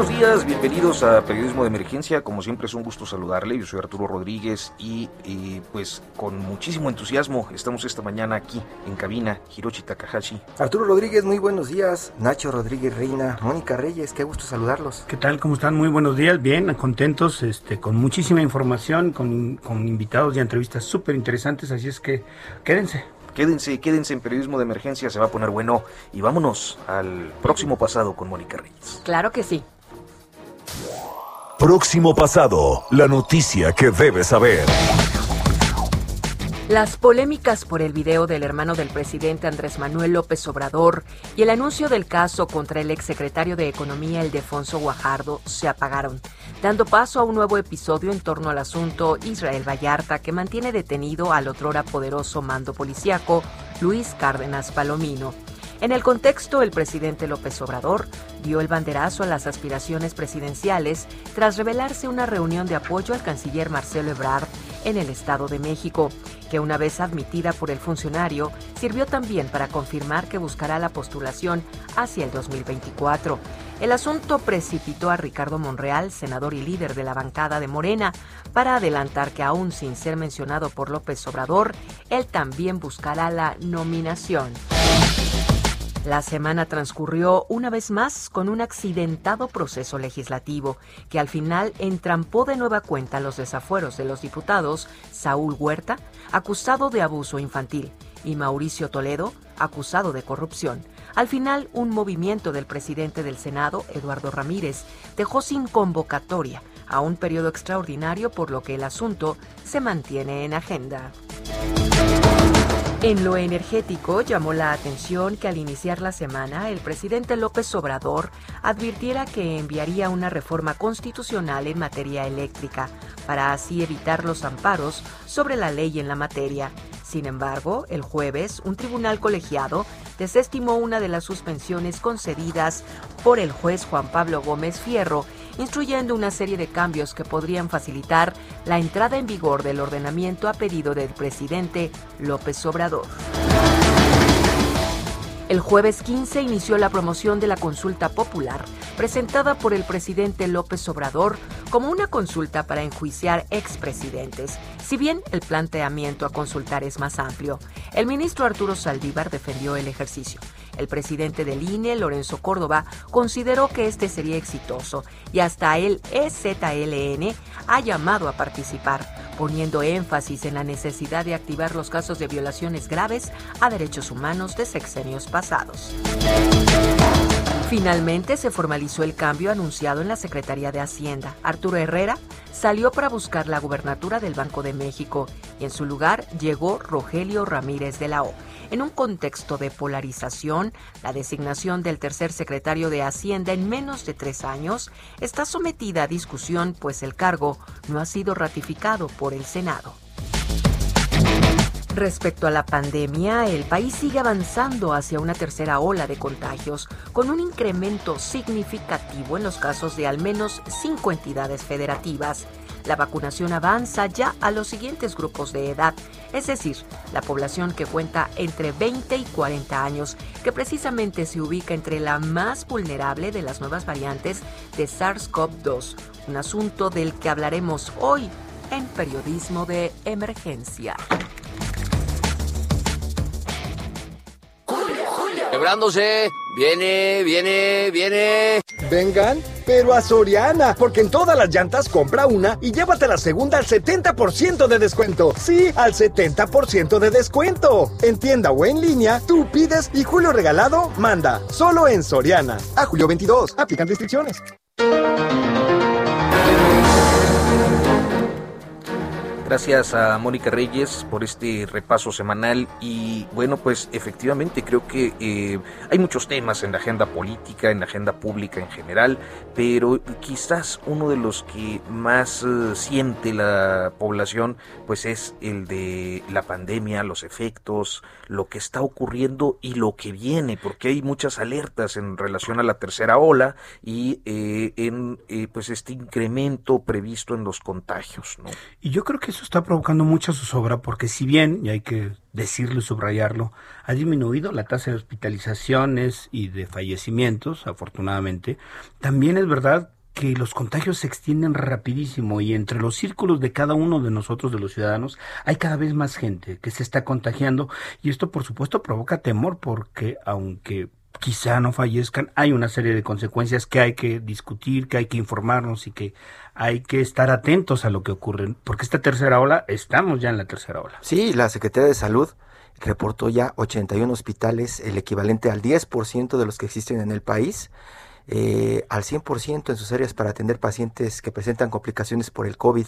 Buenos días, bienvenidos a Periodismo de Emergencia. Como siempre es un gusto saludarle. Yo soy Arturo Rodríguez y, y, pues con muchísimo entusiasmo estamos esta mañana aquí en cabina Hiroshi Takahashi. Arturo Rodríguez, muy buenos días. Nacho Rodríguez Reina, Mónica Reyes, qué gusto saludarlos. ¿Qué tal? ¿Cómo están? Muy buenos días, bien, contentos, este, con muchísima información, con, con invitados y entrevistas súper interesantes, así es que quédense. Quédense, quédense en Periodismo de Emergencia, se va a poner bueno. Y vámonos al próximo pasado con Mónica Reyes. Claro que sí. Próximo pasado, la noticia que debes saber. Las polémicas por el video del hermano del presidente Andrés Manuel López Obrador y el anuncio del caso contra el exsecretario de Economía Ildefonso Guajardo se apagaron, dando paso a un nuevo episodio en torno al asunto Israel Vallarta que mantiene detenido al otrora poderoso mando policiaco Luis Cárdenas Palomino. En el contexto, el presidente López Obrador dio el banderazo a las aspiraciones presidenciales tras revelarse una reunión de apoyo al canciller Marcelo Ebrard en el Estado de México, que una vez admitida por el funcionario, sirvió también para confirmar que buscará la postulación hacia el 2024. El asunto precipitó a Ricardo Monreal, senador y líder de la bancada de Morena, para adelantar que aún sin ser mencionado por López Obrador, él también buscará la nominación. La semana transcurrió una vez más con un accidentado proceso legislativo que al final entrampó de nueva cuenta los desafueros de los diputados Saúl Huerta, acusado de abuso infantil, y Mauricio Toledo, acusado de corrupción. Al final, un movimiento del presidente del Senado, Eduardo Ramírez, dejó sin convocatoria a un periodo extraordinario por lo que el asunto se mantiene en agenda. En lo energético llamó la atención que al iniciar la semana el presidente López Obrador advirtiera que enviaría una reforma constitucional en materia eléctrica para así evitar los amparos sobre la ley en la materia. Sin embargo, el jueves un tribunal colegiado desestimó una de las suspensiones concedidas por el juez Juan Pablo Gómez Fierro instruyendo una serie de cambios que podrían facilitar la entrada en vigor del ordenamiento a pedido del presidente López Obrador. El jueves 15 inició la promoción de la consulta popular, presentada por el presidente López Obrador como una consulta para enjuiciar expresidentes, si bien el planteamiento a consultar es más amplio. El ministro Arturo Saldívar defendió el ejercicio. El presidente del INE, Lorenzo Córdoba, consideró que este sería exitoso y hasta el EZLN ha llamado a participar, poniendo énfasis en la necesidad de activar los casos de violaciones graves a derechos humanos de sexenios pasados. Finalmente se formalizó el cambio anunciado en la Secretaría de Hacienda. Arturo Herrera salió para buscar la gubernatura del Banco de México y en su lugar llegó Rogelio Ramírez de la O. En un contexto de polarización, la designación del tercer secretario de Hacienda en menos de tres años está sometida a discusión, pues el cargo no ha sido ratificado por el Senado. Respecto a la pandemia, el país sigue avanzando hacia una tercera ola de contagios, con un incremento significativo en los casos de al menos cinco entidades federativas. La vacunación avanza ya a los siguientes grupos de edad, es decir, la población que cuenta entre 20 y 40 años, que precisamente se ubica entre la más vulnerable de las nuevas variantes de SARS-CoV-2, un asunto del que hablaremos hoy en Periodismo de Emergencia. Quebrándose, viene, viene, viene. Vengan, pero a Soriana, porque en todas las llantas compra una y llévate la segunda al 70% de descuento. Sí, al 70% de descuento. En tienda o en línea, tú pides y Julio Regalado manda. Solo en Soriana. A julio 22. Aplican restricciones. Gracias a Mónica Reyes por este repaso semanal y bueno, pues efectivamente creo que eh, hay muchos temas en la agenda política, en la agenda pública en general, pero quizás uno de los que más eh, siente la población pues es el de la pandemia, los efectos, lo que está ocurriendo y lo que viene, porque hay muchas alertas en relación a la tercera ola y eh, en pues este incremento previsto en los contagios, ¿no? Y yo creo que está provocando mucha zozobra porque si bien, y hay que decirlo y subrayarlo, ha disminuido la tasa de hospitalizaciones y de fallecimientos, afortunadamente, también es verdad que los contagios se extienden rapidísimo y entre los círculos de cada uno de nosotros, de los ciudadanos, hay cada vez más gente que se está contagiando y esto por supuesto provoca temor porque aunque quizá no fallezcan, hay una serie de consecuencias que hay que discutir, que hay que informarnos y que hay que estar atentos a lo que ocurre, porque esta tercera ola, estamos ya en la tercera ola. Sí, la Secretaría de Salud reportó ya 81 hospitales, el equivalente al 10% de los que existen en el país, eh, al 100% en sus áreas para atender pacientes que presentan complicaciones por el COVID.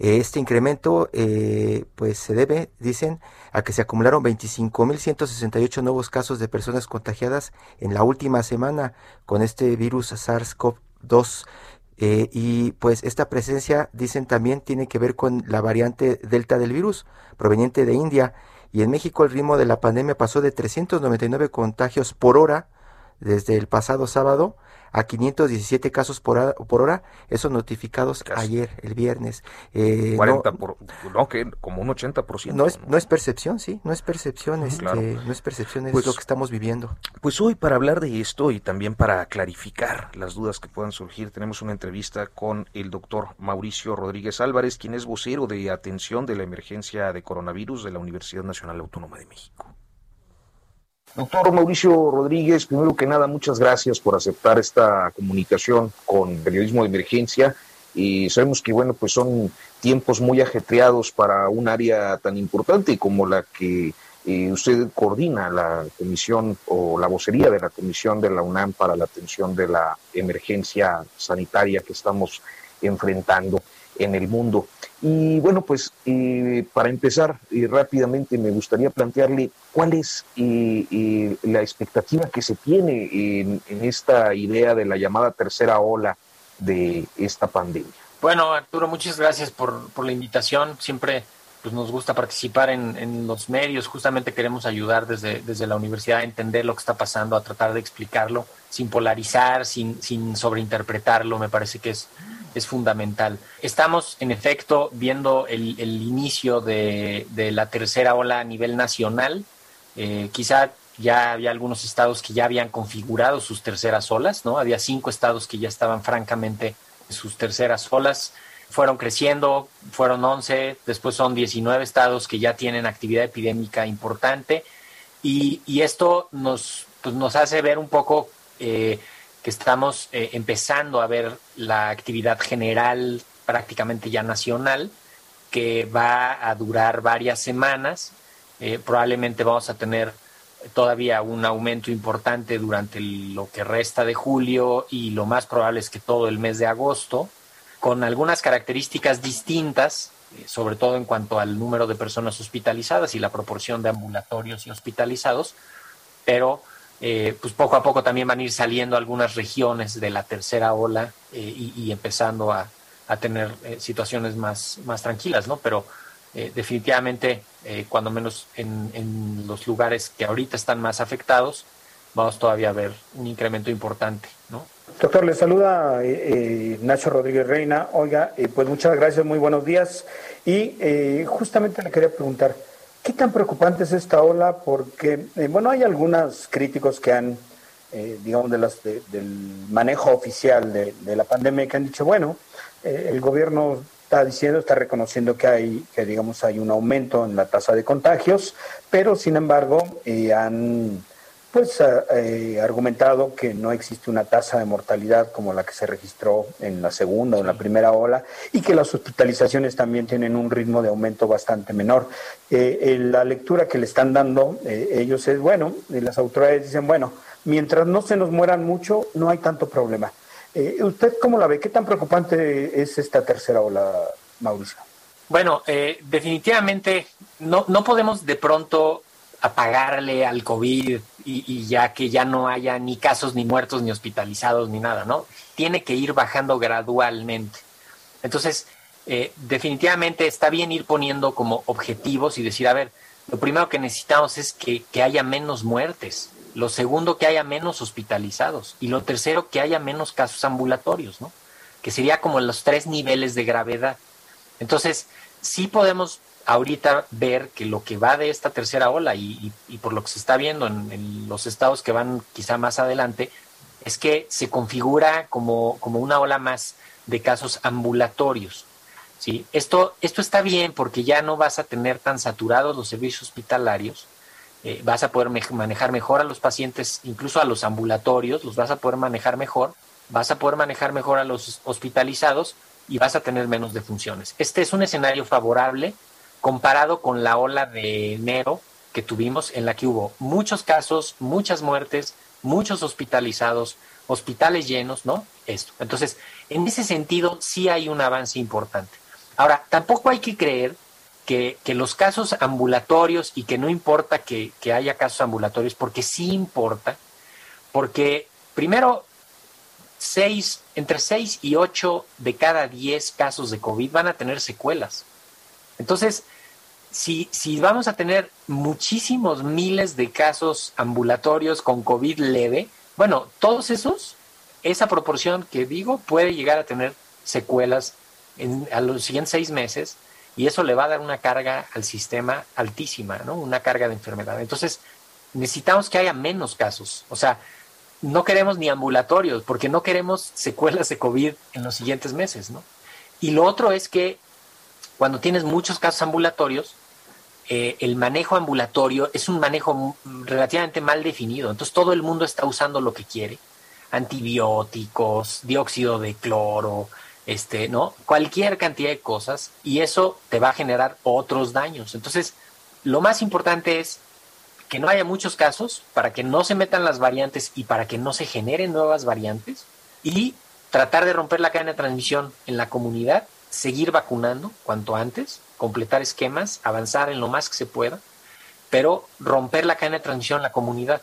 Este incremento eh, pues se debe, dicen, a que se acumularon 25.168 nuevos casos de personas contagiadas en la última semana con este virus SARS-CoV-2. Eh, y pues esta presencia, dicen también, tiene que ver con la variante Delta del virus proveniente de India. Y en México el ritmo de la pandemia pasó de 399 contagios por hora desde el pasado sábado a 517 casos por, hora, esos notificados ayer, el viernes. Eh, 40 por, no, que como un 80%. No es, no es percepción, sí, no es percepción, este, no es percepción, es pues lo que estamos viviendo. Pues hoy para hablar de esto y también para clarificar las dudas que puedan surgir, tenemos una entrevista con el doctor Mauricio Rodríguez Álvarez, quien es vocero de atención de la emergencia de coronavirus de la Universidad Nacional Autónoma de México. Doctor Mauricio Rodríguez, primero que nada, muchas gracias por aceptar esta comunicación con Periodismo de Emergencia. Y sabemos que, bueno, pues son tiempos muy ajetreados para un área tan importante como la que eh, usted coordina, la comisión o la vocería de la comisión de la UNAM para la atención de la emergencia sanitaria que estamos enfrentando en el mundo. Y bueno, pues eh, para empezar eh, rápidamente me gustaría plantearle cuál es eh, la expectativa que se tiene en, esta idea de la llamada tercera ola de esta pandemia. Bueno, Arturo, muchas gracias por, por la invitación. Siempre pues, nos gusta participar en, en, los medios. Justamente queremos ayudar desde, desde la universidad a entender lo que está pasando, a tratar de explicarlo sin polarizar, sin, sin sobreinterpretarlo. Me parece que es es fundamental. Estamos, en efecto, viendo el, inicio de, la tercera ola a nivel nacional. Eh, quizá ya había algunos estados que ya habían configurado sus terceras olas, ¿no? Había cinco estados que ya estaban francamente en sus terceras olas. Fueron creciendo, fueron 11, después son 19 estados que ya tienen actividad epidémica importante. Y, esto nos, pues, nos hace ver un poco eh, que estamos eh, empezando a ver la actividad general prácticamente ya nacional, que va a durar varias semanas. Eh, probablemente vamos a tener todavía un aumento importante durante lo que resta de julio y lo más probable es que todo el mes de agosto, con algunas características distintas, eh, sobre todo en cuanto al número de personas hospitalizadas y la proporción de ambulatorios y hospitalizados, pero eh, pues poco a poco también van a ir saliendo algunas regiones de la tercera ola eh, y, empezando a, tener eh, situaciones más, más tranquilas, ¿no? Pero definitivamente, cuando menos en, los lugares que ahorita están más afectados, vamos todavía a ver un incremento importante, ¿no? Doctor, le saluda Nacho Rodríguez Reina. Oiga, pues muchas gracias, muy buenos días. Y justamente le quería preguntar, ¿Qué tan preocupante es esta ola? Porque, eh, bueno, hay algunos críticos que han, eh, digamos, de las, del manejo oficial de, la pandemia que han dicho, bueno, eh, el gobierno está diciendo, está reconociendo que hay, que digamos, hay un aumento en la tasa de contagios, pero sin embargo han pues ha eh, argumentado que no existe una tasa de mortalidad como la que se registró en la segunda o en la primera ola y que las hospitalizaciones también tienen un ritmo de aumento bastante menor. Eh, la lectura que le están dando ellos es, bueno, las autoridades dicen, bueno, mientras no se nos mueran mucho, no hay tanto problema. ¿Usted cómo la ve? ¿Qué tan preocupante es esta tercera ola, Mauricio? Bueno, definitivamente no, no podemos de pronto apagarle al COVID y, ya que ya no haya ni casos, ni muertos, ni hospitalizados, ni nada, ¿no? Tiene que ir bajando gradualmente. Entonces, eh, definitivamente está bien ir poniendo como objetivos y decir, a ver, lo primero que necesitamos es que, que haya menos muertes. Lo segundo, que haya menos hospitalizados. Y lo tercero, que haya menos casos ambulatorios, ¿no? Que sería como los tres niveles de gravedad. Entonces, sí podemos ahorita ver que lo que va de esta tercera ola y, por lo que se está viendo en, los estados que van quizá más adelante, es que se configura como, como una ola más de casos ambulatorios. ¿sí? Esto, esto está bien porque ya no vas a tener tan saturados los servicios hospitalarios, eh, vas a poder manejar mejor a los pacientes, incluso a los ambulatorios, los vas a poder manejar mejor, vas a poder manejar mejor a los hospitalizados y vas a tener menos defunciones. Este es un escenario favorable comparado con la ola de enero que tuvimos en la que hubo muchos casos, muchas muertes, muchos hospitalizados, hospitales llenos, ¿no? Esto. Entonces, en ese sentido, sí hay un avance importante. Ahora, tampoco hay que creer que, los casos ambulatorios y que no importa que, haya casos ambulatorios, porque sí importa, porque primero, seis, entre 6 y 8 de cada 10 casos de COVID van a tener secuelas. Entonces, si, si vamos a tener muchísimos miles de casos ambulatorios con COVID leve, bueno, todos esos, esa proporción que digo, puede llegar a tener secuelas en, a los siguientes seis meses y eso le va a dar una carga al sistema altísima, ¿no? Una carga de enfermedad. Entonces, necesitamos que haya menos casos. O sea, no queremos ni ambulatorios porque no queremos secuelas de COVID en los siguientes meses, ¿no? Y lo otro es que cuando tienes muchos casos ambulatorios, eh, el manejo ambulatorio es un manejo relativamente mal definido. Entonces todo el mundo está usando lo que quiere. Antibióticos, dióxido de cloro, este, ¿no? Cualquier cantidad de cosas y eso te va a generar otros daños. Entonces, lo más importante es que no haya muchos casos para que no se metan las variantes y para que no se generen nuevas variantes y tratar de romper la cadena de transmisión en la comunidad seguir vacunando cuanto antes, completar esquemas, avanzar en lo más que se pueda, pero romper la cadena de transmisión en la comunidad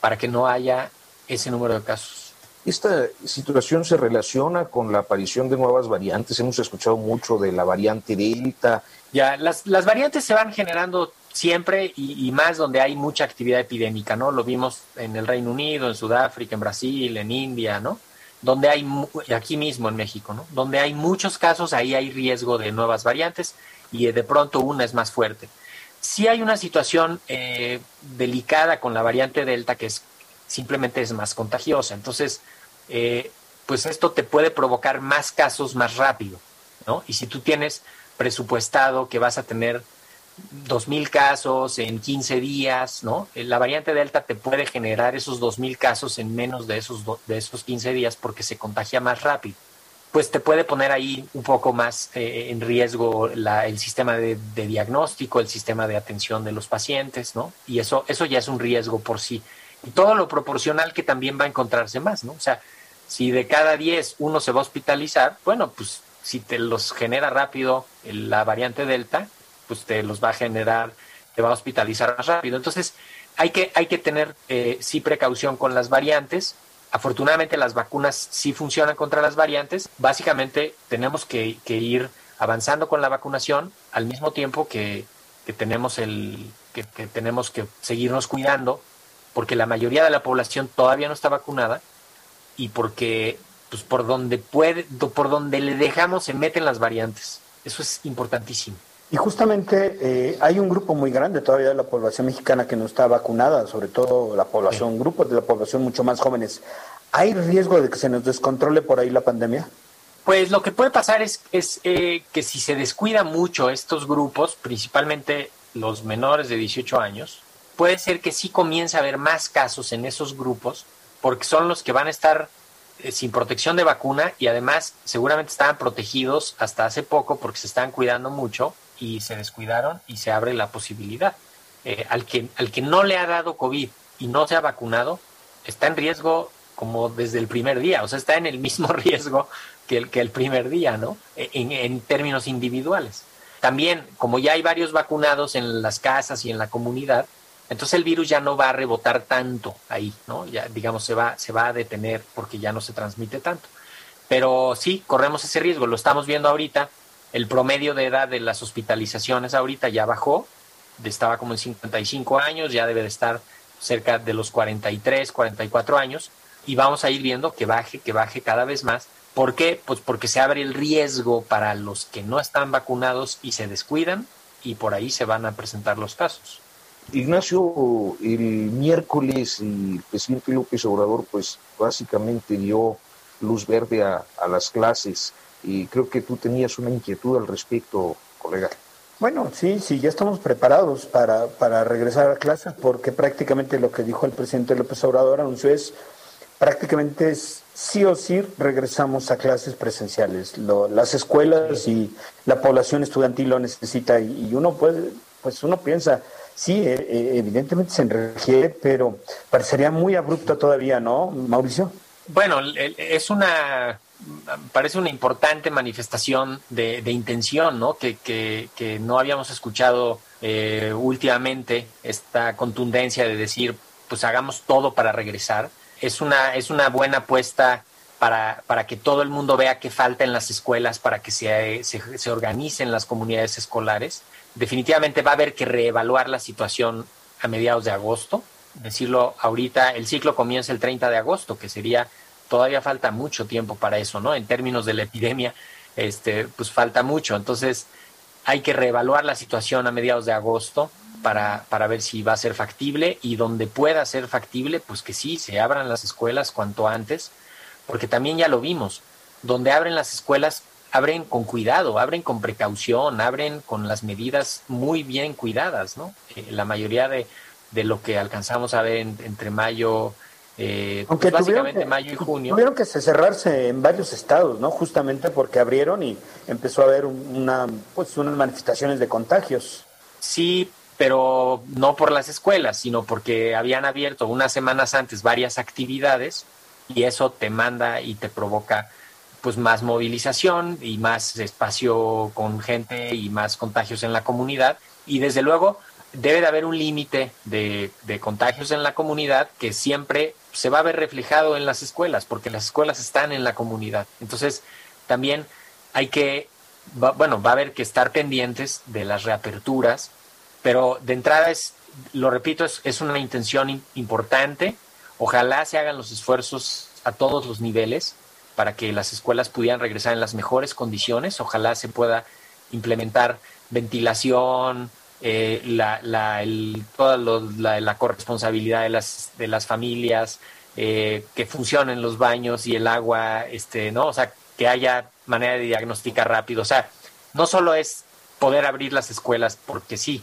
para que no haya ese número de casos. Esta situación se relaciona con la aparición de nuevas variantes. Hemos escuchado mucho de la variante Delta. Ya, las, las variantes se van generando siempre y, y, más donde hay mucha actividad epidémica, ¿no? Lo vimos en el Reino Unido, en Sudáfrica, en Brasil, en India, ¿no? Donde hay, aquí mismo en México, ¿no? Donde hay muchos casos, ahí hay riesgo de nuevas variantes y de pronto una es más fuerte. Si hay una situación eh, delicada con la variante Delta que es simplemente es más contagiosa. Entonces, eh, pues esto te puede provocar más casos más rápido, ¿no? Y si tú tienes presupuestado que vas a tener 2.000 casos en 15 días, ¿no? Eh, la variante Delta te puede generar esos 2.000 casos en menos de esos, de esos 15 días porque se contagia más rápido. Pues te puede poner ahí un poco más eh, en riesgo el sistema de, diagnóstico, el sistema de atención de los pacientes, ¿no? Y eso, eso ya es un riesgo por sí. Y todo lo proporcional que también va a encontrarse más, ¿no? O sea, si de cada 10 uno se va a hospitalizar, bueno, pues si te los genera rápido la variante Delta, pues te los va a generar, te va a hospitalizar más rápido. Entonces, hay que, hay que tener eh, sí precaución con las variantes. Afortunadamente las vacunas sí funcionan contra las variantes. Básicamente tenemos que, ir avanzando con la vacunación al mismo tiempo que, tenemos el que, tenemos que seguirnos cuidando porque la mayoría de la población todavía no está vacunada y porque pues por donde puede por donde le dejamos se meten las variantes eso es importantísimo y justamente eh, hay un grupo muy grande todavía de la población mexicana que no está vacunada, sobre todo la población, grupos de la población mucho más jóvenes. ¿Hay riesgo de que se nos descontrole por ahí la pandemia? Pues lo que puede pasar es, es eh, que si se descuida mucho estos grupos, principalmente los menores de 18 años, puede ser que sí comience a haber más casos en esos grupos, porque son los que van a estar eh, sin protección de vacuna y además seguramente estaban protegidos hasta hace poco porque se estaban cuidando mucho y se descuidaron y se abre la posibilidad. Eh, al, que, al que no le ha dado COVID y no se ha vacunado, está en riesgo como desde el primer día, o sea, está en el mismo riesgo que el, que el primer día, ¿no? E, en, en términos individuales. También, como ya hay varios vacunados en las casas y en la comunidad, entonces el virus ya no va a rebotar tanto ahí, ¿no? Ya, digamos, se va, se va a detener porque ya no se transmite tanto. Pero sí, corremos ese riesgo, lo estamos viendo ahorita. El promedio de edad de las hospitalizaciones ahorita ya bajó, estaba como en 55 años, ya debe de estar cerca de los 43, 44 años, y vamos a ir viendo que baje, que baje cada vez más. ¿Por qué? Pues porque se abre el riesgo para los que no están vacunados y se descuidan, y por ahí se van a presentar los casos. Ignacio, el miércoles el presidente López Obrador pues básicamente dio luz verde a, a las clases y creo que tú tenías una inquietud al respecto, colega. Bueno, sí, sí, ya estamos preparados para, para regresar a clases porque prácticamente lo que dijo el presidente López Obrador anunció es prácticamente es sí o sí regresamos a clases presenciales. Lo, las escuelas y la población estudiantil lo necesita y, y uno puede, pues uno piensa, sí, eh, eh, evidentemente se requiere, pero parecería muy abrupto todavía, ¿no, Mauricio? Bueno, es una parece una importante manifestación de, intención, ¿no? Que, no habíamos escuchado eh, últimamente esta contundencia de decir, pues hagamos todo para regresar. Es una, es una buena apuesta para, para que todo el mundo vea qué falta en las escuelas, para que se, se, se organicen las comunidades escolares. Definitivamente va a haber que reevaluar la situación a mediados de agosto. Decirlo ahorita, el ciclo comienza el 30 de agosto, que sería todavía falta mucho tiempo para eso, ¿no? En términos de la epidemia, este, pues falta mucho. Entonces, hay que reevaluar la situación a mediados de agosto para, para ver si va a ser factible y donde pueda ser factible, pues que sí, se abran las escuelas cuanto antes, porque también ya lo vimos, donde abren las escuelas, abren con cuidado, abren con precaución, abren con las medidas muy bien cuidadas, ¿no? Eh, la mayoría de, de, lo que alcanzamos a ver en, entre mayo, eh, Aunque pues básicamente que, mayo y junio. Tuvieron que cerrarse en varios estados, ¿no? Justamente porque abrieron y empezó a haber una, pues, unas manifestaciones de contagios. Sí, pero no por las escuelas, sino porque habían abierto unas semanas antes varias actividades y eso te manda y te provoca pues más movilización y más espacio con gente y más contagios en la comunidad y desde luego debe de haber un límite de, de, contagios en la comunidad que siempre se va a ver reflejado en las escuelas, porque las escuelas están en la comunidad. Entonces, también hay que, va, bueno, va a haber que estar pendientes de las reaperturas, pero de entrada es, lo repito, es, es una intención importante. Ojalá se hagan los esfuerzos a todos los niveles para que las escuelas pudieran regresar en las mejores condiciones. Ojalá se pueda implementar ventilación, eh, la, la, el, toda lo, la, la, corresponsabilidad de las, de las familias, eh, que funcionen los baños y el agua, este, ¿no? O sea, que haya manera de diagnosticar rápido. O sea, no solo es poder abrir las escuelas porque sí,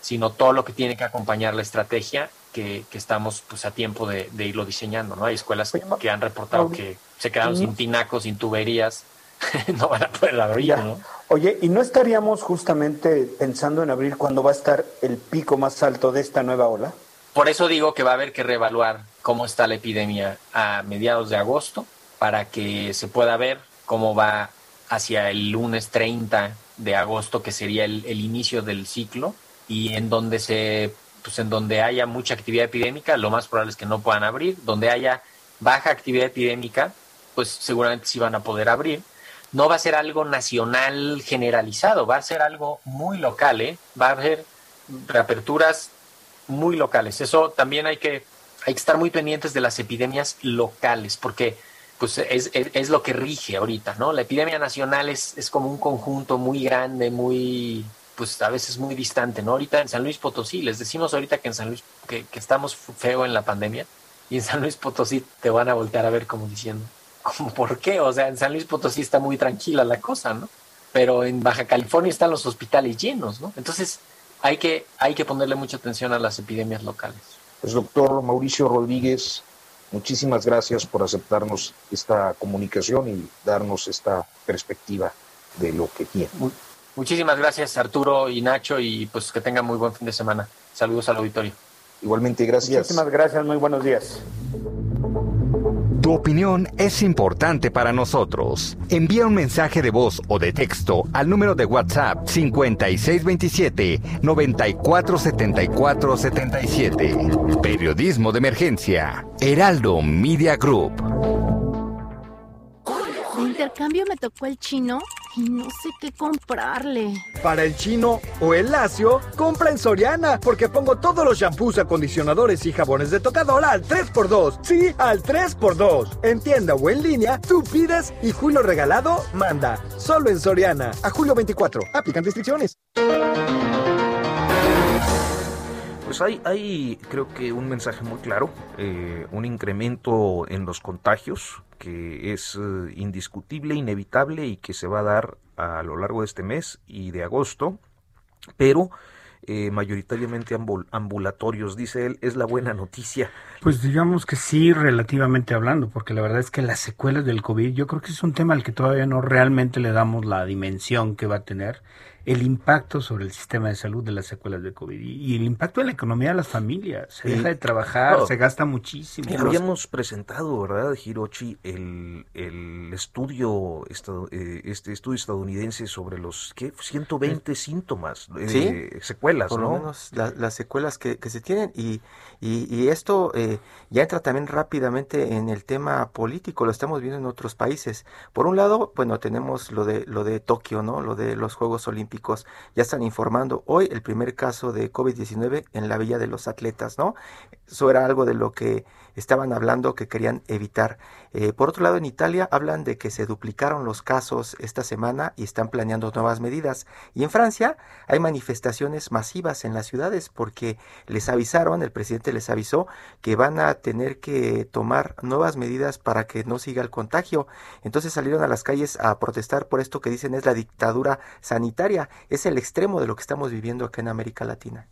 sino todo lo que tiene que acompañar la estrategia que, que estamos pues a tiempo de, de, irlo diseñando, ¿no? Hay escuelas que han reportado que se quedaron sin tinacos, sin tuberías, no van a poder abrir, ¿no? Oye, ¿y no estaríamos justamente pensando en abrir cuando va a estar el pico más alto de esta nueva ola? Por eso digo que va a haber que reevaluar cómo está la epidemia a mediados de agosto para que se pueda ver cómo va hacia el lunes 30 de agosto, que sería el, el inicio del ciclo, y en donde se pues en donde haya mucha actividad epidémica, lo más probable es que no puedan abrir, donde haya baja actividad epidémica, pues seguramente sí van a poder abrir no va a ser algo nacional generalizado, va a ser algo muy local, ¿eh? va a haber reaperturas muy locales. Eso también hay que, hay que estar muy pendientes de las epidemias locales, porque pues es, es, lo que rige ahorita, ¿no? La epidemia nacional es, es como un conjunto muy grande, muy, pues a veces muy distante, ¿no? Ahorita en San Luis Potosí, les decimos ahorita que en San Luis, que, que estamos feo en la pandemia, y en San Luis Potosí te van a voltear a ver como diciendo, como por qué, o sea, en San Luis Potosí está muy tranquila la cosa, ¿no? Pero en Baja California están los hospitales llenos, ¿no? Entonces, hay que, hay que ponerle mucha atención a las epidemias locales. Pues doctor Mauricio Rodríguez, muchísimas gracias por aceptarnos esta comunicación y darnos esta perspectiva de lo que tiene. Muchísimas gracias Arturo y Nacho y pues que tengan muy buen fin de semana. Saludos al auditorio. Igualmente, gracias. Muchísimas gracias, muy buenos días. Tu opinión es importante para nosotros. Envía un mensaje de voz o de texto al número de WhatsApp 5627 947477. Periodismo de emergencia. Heraldo Media Group. De intercambio me tocó el chino y no sé qué comprarle. Para el chino o el lacio, compra en Soriana, porque pongo todos los shampoos, acondicionadores y jabones de tocador al 3x2. Sí, al 3x2. En tienda o en línea, tú pides y Julio Regalado manda. Solo en Soriana. A julio 24. Aplican restricciones. Pues hay, hay creo que un mensaje muy claro, eh, un incremento en los contagios que es eh, indiscutible, inevitable y que se va a dar a lo largo de este mes y de agosto, pero eh, mayoritariamente ambul- ambulatorios, dice él, es la buena noticia. Pues digamos que sí, relativamente hablando, porque la verdad es que las secuelas del COVID, yo creo que es un tema al que todavía no realmente le damos la dimensión que va a tener el impacto sobre el sistema de salud de las secuelas de COVID y, el impacto en la economía de las familias. Se deja de trabajar, Claro. se gasta muchísimo. Ya habíamos presentado, ¿verdad, Hirochi, el, el estudio, eh, este estudio estadounidense sobre los ¿qué? 120 síntomas, eh, Sí, secuelas, por lo ¿no? menos la- las secuelas que, que se tienen y, y, y esto eh, ya entra también rápidamente en el tema político, lo estamos viendo en otros países. Por un lado, bueno, tenemos lo de lo de Tokio, ¿no? Lo de los Juegos Olímpicos. Ya están informando hoy el primer caso de COVID-19 en la Villa de los Atletas, ¿no? Eso era algo de lo que estaban hablando que querían evitar. Eh, por otro lado, en Italia hablan de que se duplicaron los casos esta semana y están planeando nuevas medidas. Y en Francia hay manifestaciones masivas en las ciudades porque les avisaron, el presidente les avisó que van a tener que tomar nuevas medidas para que no siga el contagio. Entonces salieron a las calles a protestar por esto que dicen es la dictadura sanitaria. Es el extremo de lo que estamos viviendo acá en América Latina.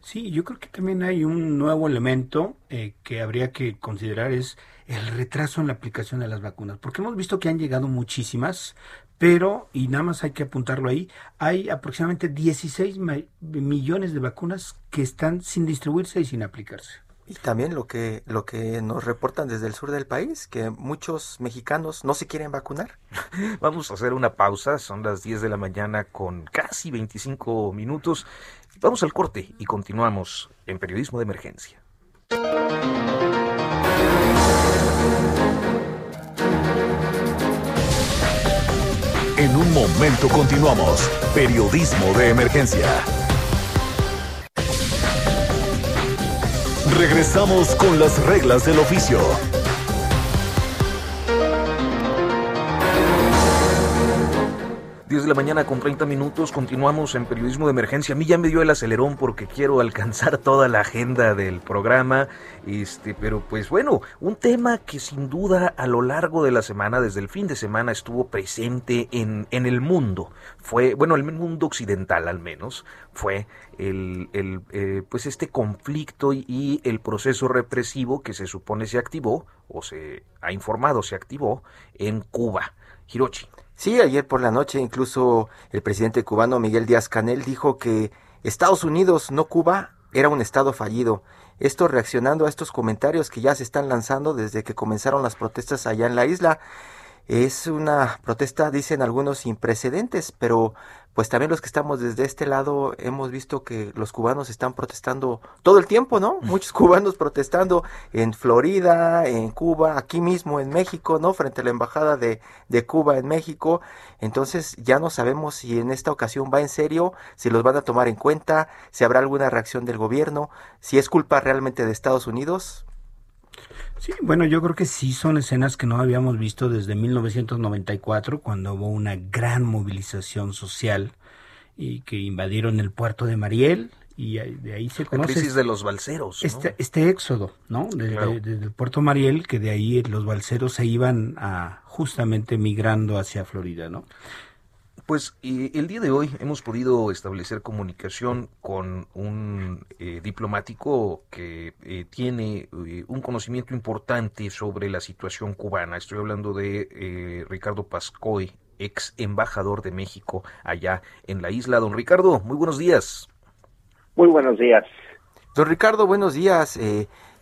Sí, yo creo que también hay un nuevo elemento eh, que habría que considerar es el retraso en la aplicación de las vacunas, porque hemos visto que han llegado muchísimas, pero, y nada más hay que apuntarlo ahí, hay aproximadamente 16 ma- millones de vacunas que están sin distribuirse y sin aplicarse. Y también lo que, lo que nos reportan desde el sur del país, que muchos mexicanos no se quieren vacunar. Vamos a hacer una pausa, son las 10 de la mañana con casi 25 minutos. Vamos al corte y continuamos en Periodismo de Emergencia. En un momento continuamos. Periodismo de emergencia. Regresamos con las reglas del oficio. Diez de la mañana con 30 minutos, continuamos en periodismo de emergencia. A mí ya me dio el acelerón porque quiero alcanzar toda la agenda del programa. Este, pero pues bueno, un tema que sin duda a lo largo de la semana, desde el fin de semana, estuvo presente en, en el mundo. Fue, bueno, el mundo occidental al menos, fue el, el eh, pues este conflicto y, y el proceso represivo que se supone se activó, o se ha informado se activó en Cuba. Hirochi. Sí, ayer por la noche incluso el presidente cubano Miguel Díaz Canel dijo que Estados Unidos, no Cuba, era un estado fallido. Esto reaccionando a estos comentarios que ya se están lanzando desde que comenzaron las protestas allá en la isla. Es una protesta, dicen algunos, sin precedentes, pero pues también los que estamos desde este lado hemos visto que los cubanos están protestando todo el tiempo, ¿no? Muchos cubanos protestando en Florida, en Cuba, aquí mismo en México, ¿no? Frente a la embajada de, de Cuba en México. Entonces ya no sabemos si en esta ocasión va en serio, si los van a tomar en cuenta, si habrá alguna reacción del gobierno, si es culpa realmente de Estados Unidos. Sí, bueno, yo creo que sí son escenas que no habíamos visto desde 1994, cuando hubo una gran movilización social y que invadieron el puerto de Mariel y de ahí se La conoce crisis de los balseros. ¿no? este, este éxodo, ¿no? Desde, Claro. desde el puerto Mariel, que de ahí los balseros se iban a justamente migrando hacia Florida, ¿no? Pues el día de hoy hemos podido establecer comunicación con un eh, diplomático que eh, tiene eh, un conocimiento importante sobre la situación cubana. Estoy hablando de Ricardo Pascoy, ex embajador de México allá en la isla. Don Ricardo, muy buenos días. Muy buenos días. Don Ricardo, buenos días.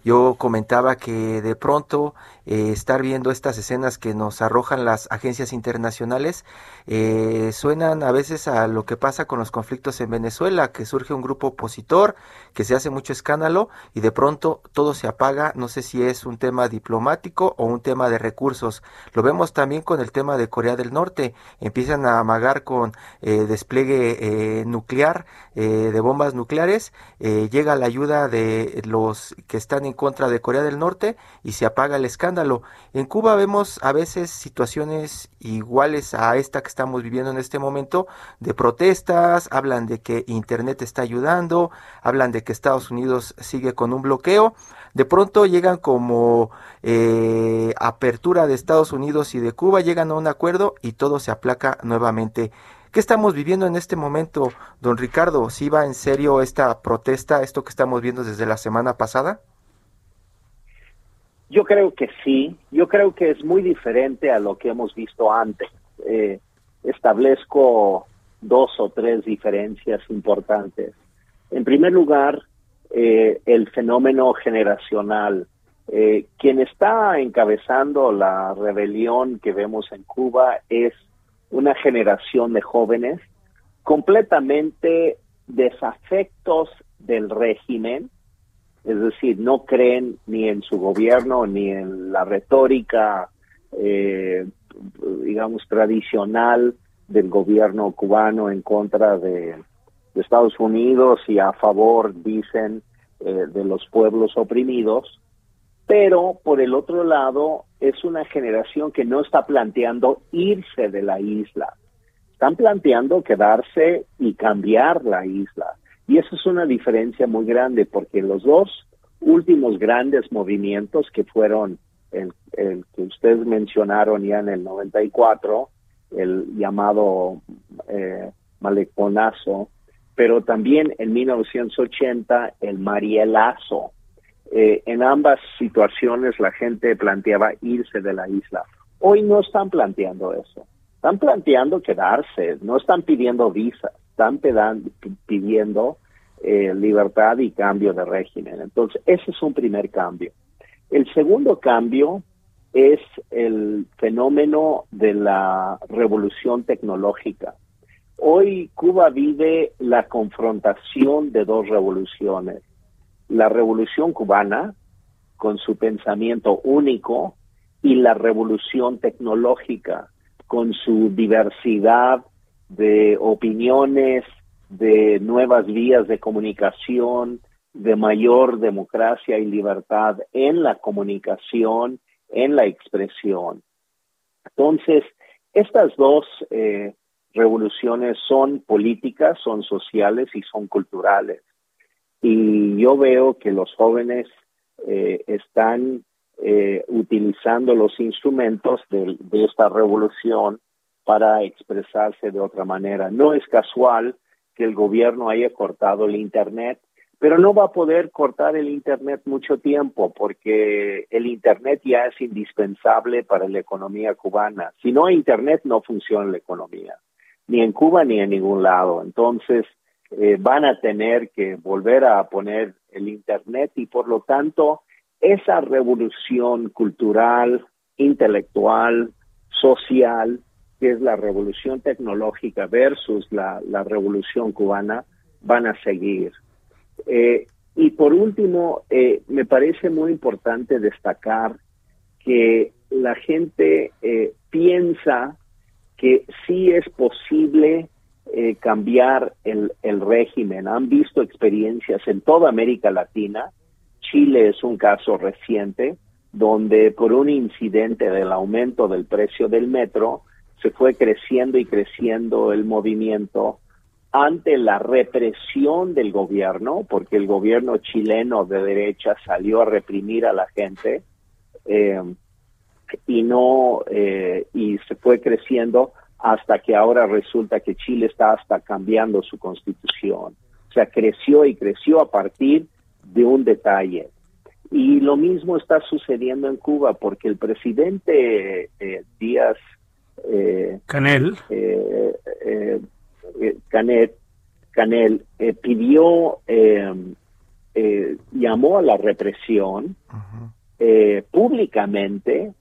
Yo comentaba que de pronto eh, estar viendo estas escenas que nos arrojan las agencias internacionales eh, suenan a veces a lo que pasa con los conflictos en Venezuela, que surge un grupo opositor, que se hace mucho escándalo y de pronto todo se apaga, no sé si es un tema diplomático o un tema de recursos. Lo vemos también con el tema de Corea del Norte, empiezan a amagar con eh, despliegue nuclear de bombas nucleares, llega la ayuda de los que están en contra de Corea del Norte y se apaga el escándalo en Cuba vemos a veces situaciones iguales a esta que estamos viviendo en este momento de protestas, hablan de que Internet está ayudando, hablan de que Estados Unidos sigue con un bloqueo. De pronto llegan como eh, apertura de Estados Unidos y de Cuba, llegan a un acuerdo y todo se aplaca nuevamente. ¿Qué estamos viviendo en este momento, don Ricardo? ¿Si va en serio esta protesta, esto que estamos viendo desde la semana pasada? Yo creo que sí, yo creo que es muy diferente a lo que hemos visto antes. Eh, establezco dos o tres diferencias importantes. En primer lugar, eh, el fenómeno generacional. Eh, quien está encabezando la rebelión que vemos en Cuba es una generación de jóvenes completamente desafectos del régimen, es decir, no creen ni en su gobierno ni en la retórica, eh, digamos, tradicional del gobierno cubano en contra de, Estados Unidos y a favor, dicen, eh, de los pueblos oprimidos. Pero, por el otro lado, es una generación que no está planteando irse de la isla. Están planteando quedarse y cambiar la isla y eso es una diferencia muy grande porque los dos últimos grandes movimientos que fueron el, que ustedes mencionaron ya en el 94, el llamado eh, maleconazo, pero también en 1980 el marielazo. Eh, en ambas situaciones la gente planteaba irse de la isla. Hoy no están planteando eso. Están planteando quedarse, no están pidiendo visas están pidiendo eh, libertad y cambio de régimen. Entonces, ese es un primer cambio. El segundo cambio es el fenómeno de la revolución tecnológica. Hoy Cuba vive la confrontación de dos revoluciones. La revolución cubana, con su pensamiento único, y la revolución tecnológica, con su diversidad de opiniones, de nuevas vías de comunicación, de mayor democracia y libertad en la comunicación, en la expresión. Entonces, estas dos eh, revoluciones son políticas, son sociales y son culturales. Y yo veo que los jóvenes eh, están eh, utilizando los instrumentos de, esta revolución para expresarse de otra manera. No es casual que el gobierno haya cortado el Internet, pero no va a poder cortar el Internet mucho tiempo porque el Internet ya es indispensable para la economía cubana. Si no hay Internet no funciona la economía, ni en Cuba ni en ningún lado. Entonces eh, van a tener que volver a poner el Internet y por lo tanto esa revolución cultural, intelectual, social, que es la revolución tecnológica versus la, revolución cubana, van a seguir. Eh, y por último, eh, me parece muy importante destacar que la gente eh, piensa que sí es posible cambiar el, el régimen. Han visto experiencias en toda América Latina. Chile es un caso reciente donde por un incidente del aumento del precio del metro, se fue creciendo y creciendo el movimiento ante la represión del gobierno, porque el gobierno chileno de derecha salió a reprimir a la gente eh, y no eh, y se fue creciendo hasta que ahora resulta que Chile está hasta cambiando su constitución. O sea, creció y creció a partir de un detalle. Y lo mismo está sucediendo en Cuba, porque el presidente eh, Díaz eh, Canel, eh, eh, Canet, Canel pidió, llamó a la represión públicamente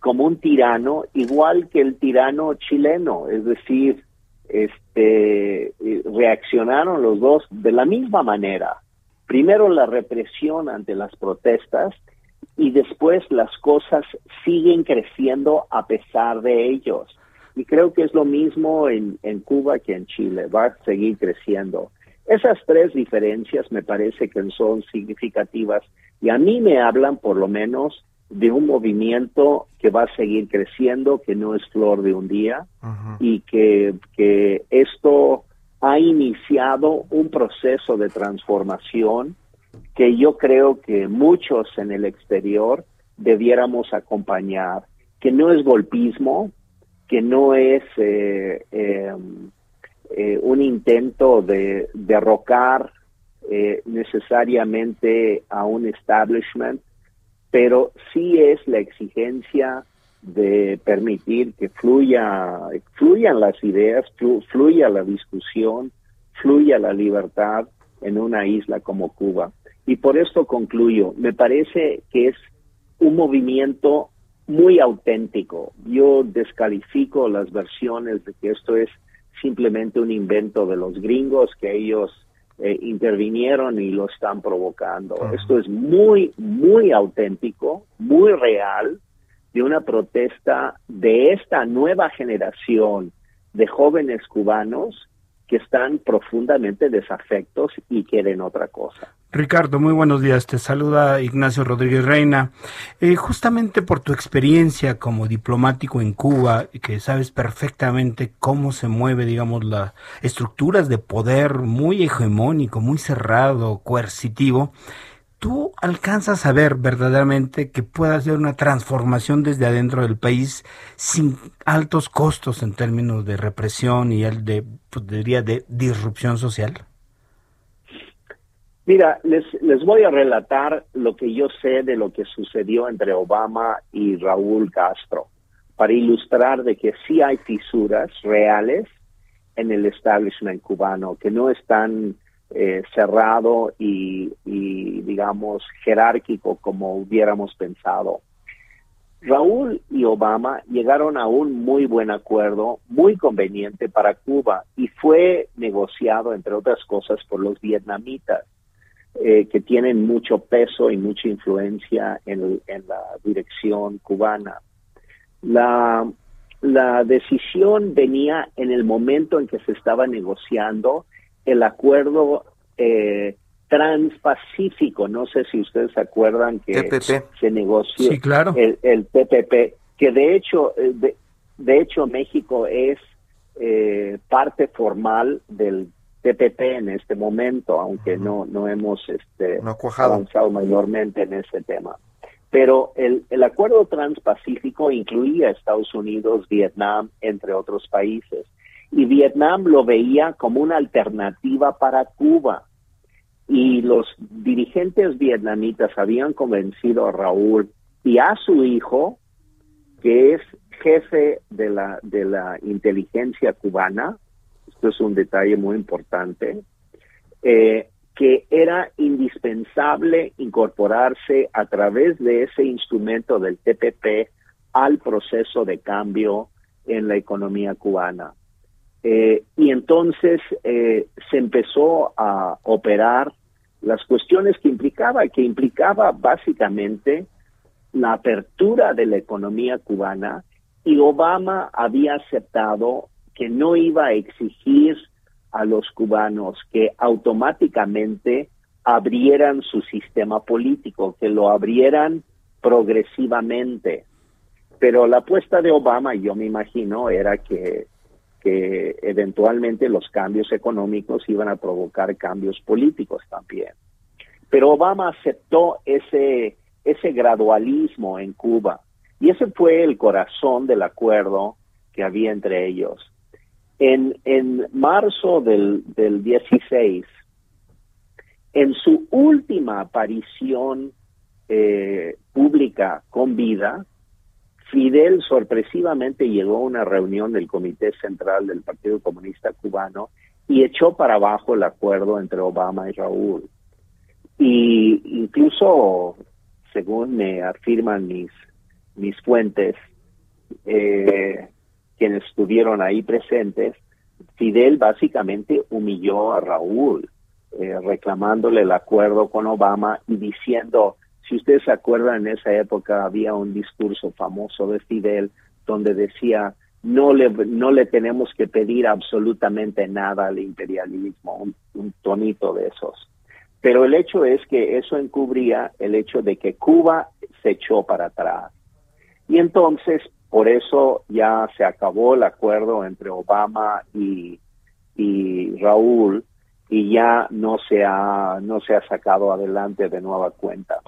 como un tirano, igual que el tirano chileno, es decir, este, reaccionaron los dos de la misma manera. Primero la represión ante las protestas y después las cosas siguen creciendo a pesar de ellos. Y creo que es lo mismo en, en Cuba que en Chile, va a seguir creciendo. Esas tres diferencias me parece que son significativas y a mí me hablan por lo menos de un movimiento que va a seguir creciendo, que no es flor de un día y que, que esto ha iniciado un proceso de transformación que yo creo que muchos en el exterior debiéramos acompañar, que no es golpismo, que no es eh, em, eh, un intento de derrocar eh, necesariamente a un establishment, pero sí es la exigencia de permitir que fluya, fluyan las ideas, fluya la discusión, fluya la libertad en una isla como Cuba. Y por esto concluyo, me parece que es un movimiento muy auténtico. Yo descalifico las versiones de que esto es simplemente un invento de los gringos, que ellos eh, intervinieron y lo están provocando. Esto es muy, muy auténtico, muy real, de una protesta de esta nueva generación de jóvenes cubanos que están profundamente desafectos y quieren otra cosa. Ricardo, muy buenos días. Te saluda Ignacio Rodríguez Reina. Eh, justamente por tu experiencia como diplomático en Cuba, que sabes perfectamente cómo se mueve, digamos, las estructuras de poder muy hegemónico, muy cerrado, coercitivo, ¿Tú alcanzas a ver verdaderamente que pueda hacer una transformación desde adentro del país sin altos costos en términos de represión y el de, pues, diría, de disrupción social? Mira, les, les voy a relatar lo que yo sé de lo que sucedió entre Obama y Raúl Castro, para ilustrar de que sí hay fisuras reales en el establishment cubano, que no están eh, cerrado y, digamos, jerárquico como hubiéramos pensado. Raúl y Obama llegaron a un muy buen acuerdo, muy conveniente para Cuba, y fue negociado, entre otras cosas, por los vietnamitas, eh, que tienen mucho peso y mucha influencia en, la dirección cubana. La decisión venía en el momento en que se estaba negociando el acuerdo eh, transpacífico, no sé si ustedes se acuerdan que se negoció el, el, TPP, que de hecho, eh, de, hecho México es eh, parte formal del TPP en este momento, aunque no, no hemos este, avanzado mayormente en ese tema. Pero el, el acuerdo transpacífico incluía a Estados Unidos, Vietnam, entre otros países y Vietnam lo veía como una alternativa para Cuba. Y los dirigentes vietnamitas habían convencido a Raúl y a su hijo, que es jefe de la, de la inteligencia cubana, esto es un detalle muy importante, eh, que era indispensable incorporarse a través de ese instrumento del TPP al proceso de cambio en la economía cubana. Eh, y entonces eh, se empezó a operar las cuestiones que implicaba, que implicaba básicamente la apertura de la economía cubana y Obama había aceptado que no iba a exigir a los cubanos que automáticamente abrieran su sistema político, que lo abrieran progresivamente. Pero la apuesta de Obama, yo me imagino, era que que eventualmente los cambios económicos iban a provocar cambios políticos también. Pero Obama aceptó ese, ese gradualismo en Cuba y ese fue el corazón del acuerdo que había entre ellos. En, en marzo del, del 16, en su última aparición eh, pública con vida, Fidel sorpresivamente llegó a una reunión del Comité Central del Partido Comunista Cubano y echó para abajo el acuerdo entre Obama y Raúl. Y incluso, según me afirman mis, mis fuentes, eh, quienes estuvieron ahí presentes, Fidel básicamente humilló a Raúl, eh, reclamándole el acuerdo con Obama y diciendo, si ustedes se acuerdan, en esa época había un discurso famoso de Fidel donde decía, no le, no le tenemos que pedir absolutamente nada al imperialismo, un, tonito de esos. Pero el hecho es que eso encubría el hecho de que Cuba se echó para atrás. Y entonces, por eso ya se acabó el acuerdo entre Obama y, y Raúl y ya no se ha no se ha sacado adelante de nueva cuenta.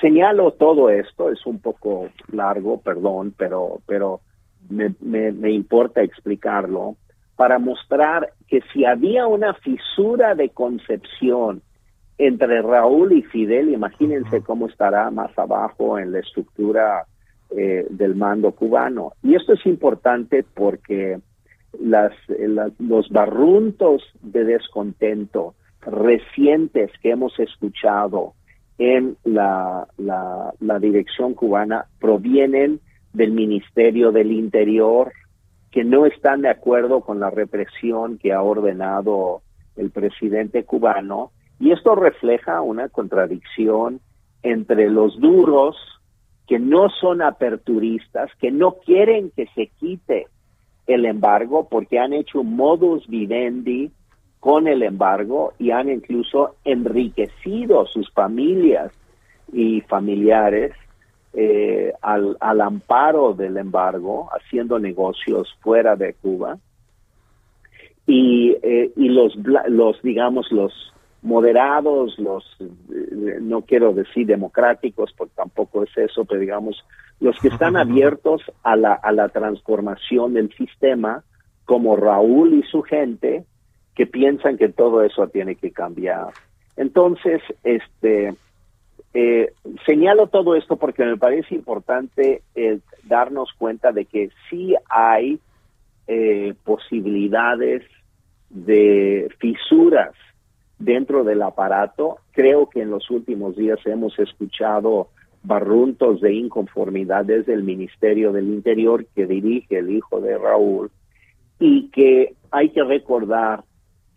Señalo todo esto, es un poco largo, perdón, pero pero me, me, me importa explicarlo para mostrar que si había una fisura de concepción entre Raúl y Fidel, imagínense cómo estará más abajo en la estructura eh, del mando cubano. Y esto es importante porque las, las, los barruntos de descontento recientes que hemos escuchado en la, la, la dirección cubana provienen del Ministerio del Interior, que no están de acuerdo con la represión que ha ordenado el presidente cubano y esto refleja una contradicción entre los duros que no son aperturistas, que no quieren que se quite el embargo porque han hecho modus vivendi con el embargo y han incluso enriquecido sus familias y familiares eh, al, al, amparo del embargo, haciendo negocios fuera de Cuba. Y, eh, y los, los, digamos, los moderados, los, eh, no quiero decir democráticos, porque tampoco es eso, pero digamos, los que están abiertos a la, a la transformación del sistema, como Raúl y su gente, que piensan que todo eso tiene que cambiar. Entonces, este, eh, señalo todo esto porque me parece importante eh, darnos cuenta de que sí hay eh, posibilidades de fisuras dentro del aparato. Creo que en los últimos días hemos escuchado barruntos de inconformidad desde el Ministerio del Interior que dirige el hijo de Raúl y que hay que recordar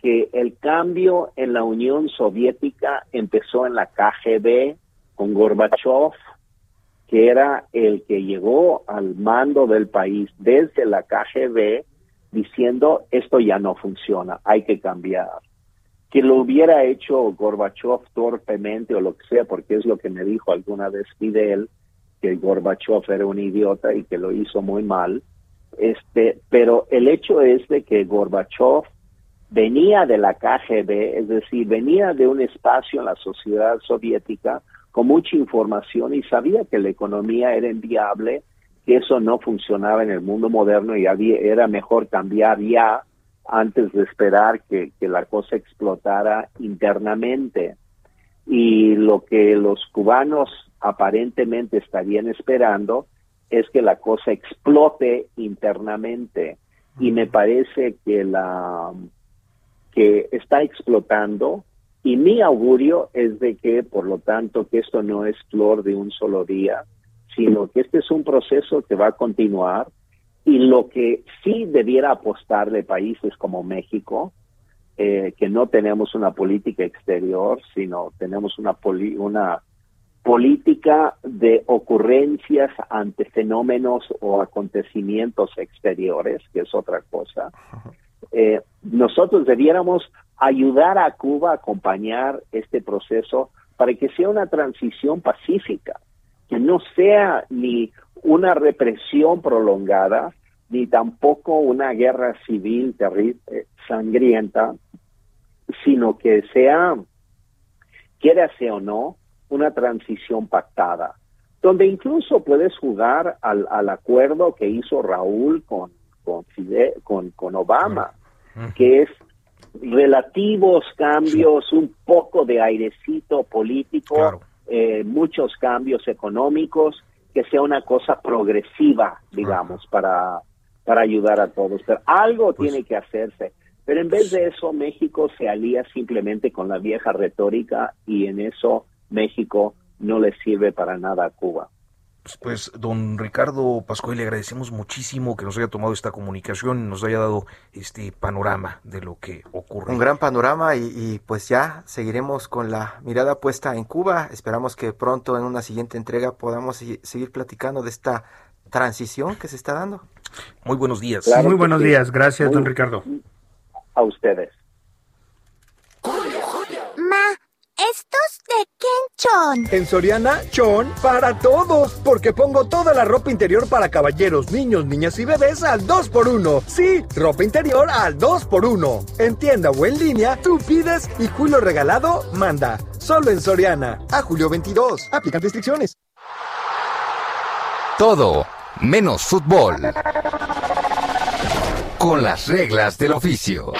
que el cambio en la Unión Soviética empezó en la KGB con Gorbachev, que era el que llegó al mando del país desde la KGB diciendo esto ya no funciona, hay que cambiar que lo hubiera hecho Gorbachev torpemente o lo que sea, porque es lo que me dijo alguna vez Fidel, que Gorbachev era un idiota y que lo hizo muy mal. Este, pero el hecho es de que Gorbachev venía de la KGB, es decir, venía de un espacio en la sociedad soviética con mucha información y sabía que la economía era inviable, que eso no funcionaba en el mundo moderno y había, era mejor cambiar ya antes de esperar que, la cosa explotara internamente. Y lo que los cubanos aparentemente estarían esperando es que la cosa explote internamente. Y me parece que la que está explotando y mi augurio es de que, por lo tanto, que esto no es flor de un solo día, sino que este es un proceso que va a continuar y lo que sí debiera apostarle países como México, eh, que no tenemos una política exterior, sino tenemos una, una política de ocurrencias ante fenómenos o acontecimientos exteriores, que es otra cosa. Eh, nosotros debiéramos ayudar a Cuba a acompañar este proceso para que sea una transición pacífica, que no sea ni una represión prolongada, ni tampoco una guerra civil terrible, eh, sangrienta, sino que sea, quiera sea o no, una transición pactada, donde incluso puedes jugar al, al acuerdo que hizo Raúl con, con, con, con Obama, que es relativos cambios, un poco de airecito político, eh, muchos cambios económicos, que sea una cosa progresiva, digamos, para, para ayudar a todos. Pero algo pues tiene que hacerse. Pero en vez de eso, México se alía simplemente con la vieja retórica y en eso México no le sirve para nada a Cuba. Pues, don Ricardo Pascual, le agradecemos muchísimo que nos haya tomado esta comunicación y nos haya dado este panorama de lo que ocurre. Un gran panorama y, pues ya seguiremos con la mirada puesta en Cuba. Esperamos que pronto en una siguiente entrega podamos seguir platicando de esta transición que se está dando. Muy buenos días. Muy buenos días. Gracias, don Ricardo. A ustedes. ¿Estos de quién son? En Soriana, chon para todos, porque pongo toda la ropa interior para caballeros, niños, niñas y bebés al 2x1. Sí, ropa interior al 2x1. En tienda o en línea, tú pides y Julio Regalado manda. Solo en Soriana. A julio 22. Aplican restricciones. Todo menos fútbol. Con las reglas del oficio.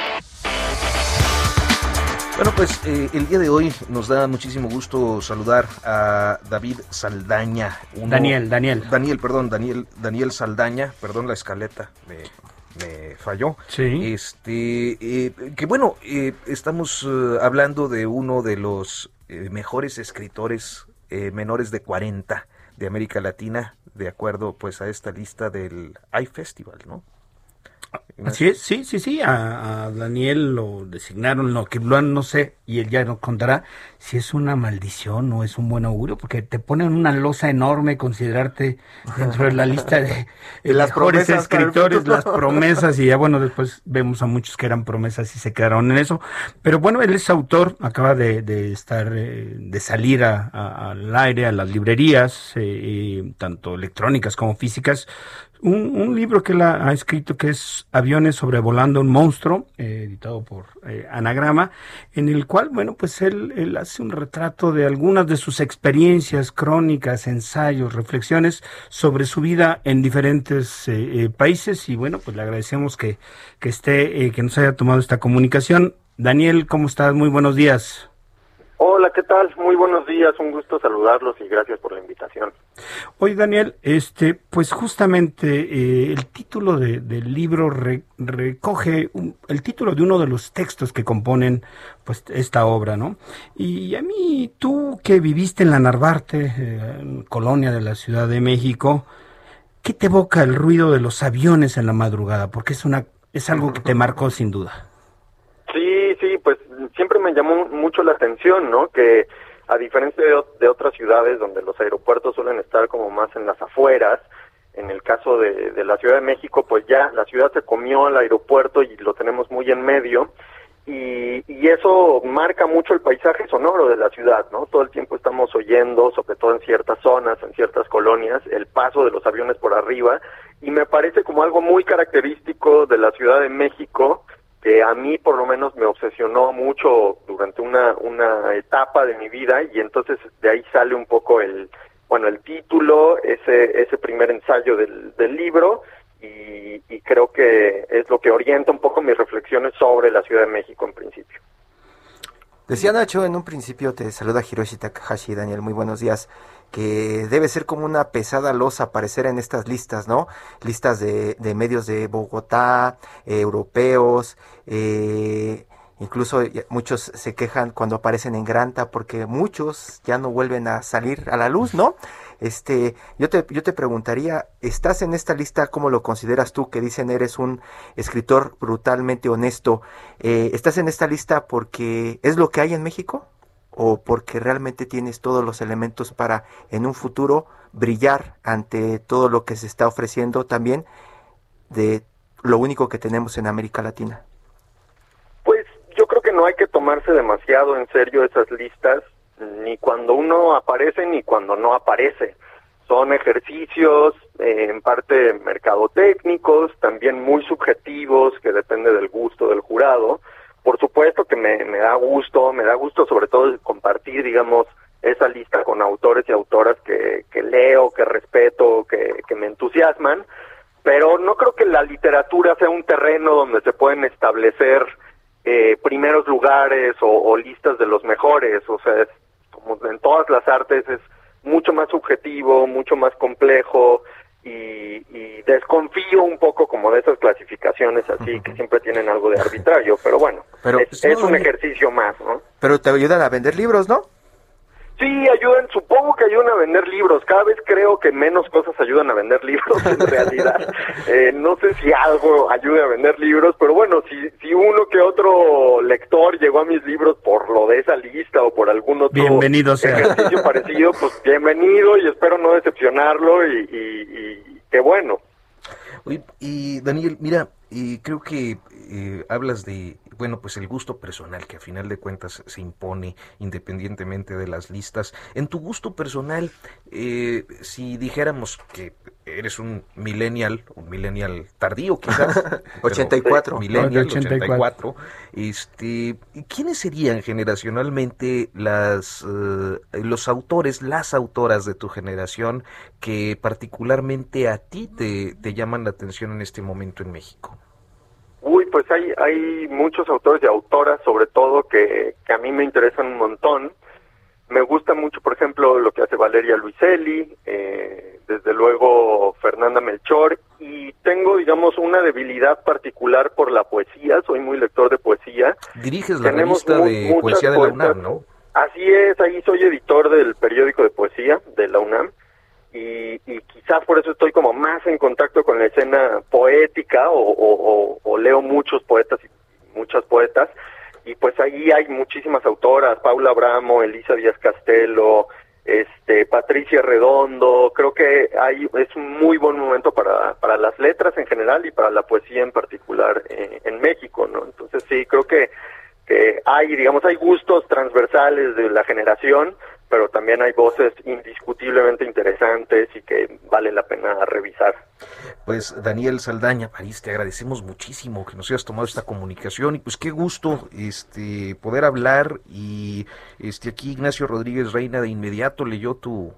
Bueno, pues eh, el día de hoy nos da muchísimo gusto saludar a David Saldaña. Daniel, Daniel. Daniel, perdón, Daniel, Daniel Saldaña, perdón la escaleta, me, falló. Sí. Este, eh, que bueno, eh, estamos hablando de uno de los mejores escritores menores de 40 de América Latina, de acuerdo pues a esta lista del iFestival, ¿no? Así es, sí, sí, sí, a, Daniel lo designaron, lo que no sé, y él ya nos contará si es una maldición o es un buen augurio, porque te ponen una losa enorme considerarte dentro de la lista de, las mejores escritores, las promesas, y ya bueno, después vemos a muchos que eran promesas y se quedaron en eso. Pero bueno, él es autor, acaba de, estar, eh, de salir al aire, a las librerías, eh, tanto electrónicas como físicas, un, libro que él ha, escrito que es Aviones sobrevolando un monstruo, eh, editado por eh, Anagrama, en el cual, bueno, pues él, él, hace un retrato de algunas de sus experiencias, crónicas, ensayos, reflexiones sobre su vida en diferentes eh, países y bueno, pues le agradecemos que, que esté, que nos haya tomado esta comunicación. Daniel, ¿cómo estás? Muy buenos días. Hola, ¿qué tal? Muy buenos días, un gusto saludarlos y gracias por la invitación. Oye, Daniel, este, pues justamente eh, el título del libro recoge el título de uno de los textos que componen pues esta obra, ¿no? Y a mí, tú que viviste en la Narvarte, eh, colonia de la Ciudad de México, ¿qué te evoca el ruido de los aviones en la madrugada? Porque es una es algo que te marcó sin duda. Sí, sí, pues siempre me llamó mucho la atención, ¿no? Que a diferencia de, otras ciudades donde los aeropuertos suelen estar como más en las afueras, en el caso de, de, la Ciudad de México, pues ya la ciudad se comió al aeropuerto y lo tenemos muy en medio. Y, y, eso marca mucho el paisaje sonoro de la ciudad, ¿no? Todo el tiempo estamos oyendo, sobre todo en ciertas zonas, en ciertas colonias, el paso de los aviones por arriba, y me parece como algo muy característico de la Ciudad de México, que a mí por lo menos me obsesionó mucho durante una, una etapa de mi vida y entonces de ahí sale un poco el, bueno, el título, ese, ese primer ensayo del, del libro y, y creo que es lo que orienta un poco mis reflexiones sobre la Ciudad de México en principio. Decía Nacho en un principio, te saluda Hiroshi Takahashi, Daniel, muy buenos días, que debe ser como una pesada losa aparecer en estas listas, ¿no? Listas de, medios de Bogotá, eh, europeos, eh, incluso muchos se quejan cuando aparecen en Granta porque muchos ya no vuelven a salir a la luz, ¿no? Este, yo te, yo te preguntaría, ¿estás en esta lista? ¿Cómo lo consideras tú? Que dicen eres un escritor brutalmente honesto. Eh, ¿Estás en esta lista porque es lo que hay en México? ¿O porque realmente tienes todos los elementos para en un futuro brillar ante todo lo que se está ofreciendo también de lo único que tenemos en América Latina? Pues yo creo que no hay que tomarse demasiado en serio esas listas ni cuando uno aparece ni cuando no aparece. Son ejercicios eh, en parte mercadotécnicos, también muy subjetivos, que depende del gusto del jurado. Por supuesto que me, da gusto, me da gusto sobre todo compartir, digamos, esa lista con autores y autoras que, leo, que respeto, que, me entusiasman, pero no creo que la literatura sea un terreno donde se pueden establecer eh, primeros lugares o, listas de los mejores, o sea, como en todas las artes es mucho más subjetivo, mucho más complejo y, desconfío un poco como de esas clasificaciones así que siempre tienen algo de arbitrario, pero bueno, pero, es, es un ejercicio más, ¿no? Pero te ayudan a vender libros, ¿no? Sí, ayudan, supongo que ayudan a vender libros. Cada vez creo que menos cosas ayudan a vender libros en realidad. Eh, no sé si algo ayude a vender libros, pero bueno, si, si uno que otro lector llegó a mis libros por lo de esa lista o por algún otro bienvenido ejercicio parecido, pues bienvenido y espero no decepcionarlo y, y, qué bueno. y Daniel, mira, y creo que eh, hablas de bueno, pues el gusto personal que a final de cuentas se impone independientemente de las listas. En tu gusto personal, eh, si dijéramos que eres un millennial, un millennial tardío quizás. 84. millennial, 84. Este, ¿Quiénes serían generacionalmente las, eh, los autores, las autoras de tu generación que particularmente a ti te, te llaman la atención en este momento en México? Uy, pues hay, hay muchos autores y autoras, sobre todo, que, que a mí me interesan un montón. Me gusta mucho, por ejemplo, lo que hace Valeria Luiselli, eh, desde luego Fernanda Melchor, y tengo, digamos, una debilidad particular por la poesía, soy muy lector de poesía. Diriges la revista de poesía de la UNAM, ¿no? Así es, ahí soy editor del periódico de poesía de la UNAM y, y, quizás por eso estoy como más en contacto con la escena poética o, leo muchos poetas y muchas poetas y pues ahí hay muchísimas autoras, Paula Abramo, Elisa Díaz Castelo, este Patricia Redondo, creo que hay es un muy buen momento para, para las letras en general y para la poesía en particular eh, en México, ¿no? Entonces sí, creo que, que hay, digamos, hay gustos transversales de la generación, pero también hay voces indiscutiblemente interesantes y que vale la pena revisar. Pues Daniel Saldaña, París, te agradecemos muchísimo que nos hayas tomado esta comunicación y pues qué gusto este poder hablar y este aquí Ignacio Rodríguez Reina de inmediato leyó tu,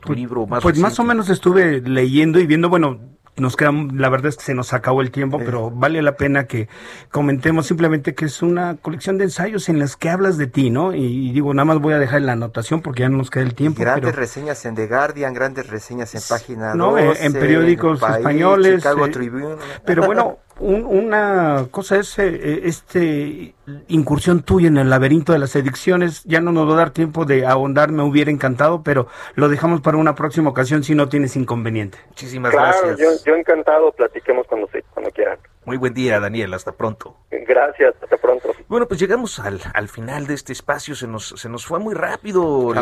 tu pues, libro más Pues más o menos estuve leyendo y viendo, bueno, nos queda, la verdad es que se nos acabó el tiempo, pero vale la pena que comentemos simplemente que es una colección de ensayos en las que hablas de ti, ¿no? Y, digo, nada más voy a dejar la anotación porque ya no nos queda el tiempo. grandes reseñas en The Guardian, grandes reseñas en página no, en, periódicos españoles. Chicago eh, Tribune. Pero bueno, una cosa es eh, este incursión tuya en el laberinto de las adicciones. Ya no nos va a dar tiempo de ahondar, me hubiera encantado, pero lo dejamos para una próxima ocasión si no tienes inconveniente. Muchísimas gracias. Yo, yo encantado, platiquemos cuando, se, cuando quieran. Muy buen día, Daniel. Hasta pronto. Gracias, hasta pronto. Bueno, pues llegamos al, al final de este espacio. Se nos, se nos fue muy rápido.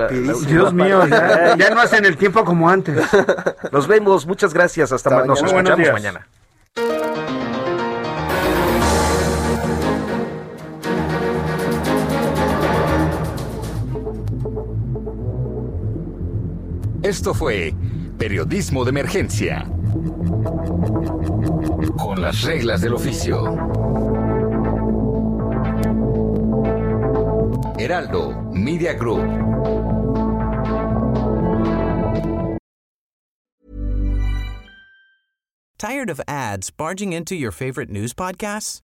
Dios mío, ya, ya, no hacen el tiempo como antes. Nos vemos. Muchas gracias. Hasta, mañana. Nos escuchamos mañana. Esto fue Periodismo de Emergencia. Con las reglas del oficio. Heraldo Media Group. Tired of ads barging into your favorite news podcasts?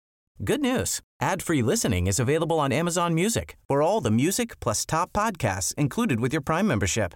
Good news. Ad-free listening is available on Amazon Music for all the music plus top podcasts included with your Prime membership.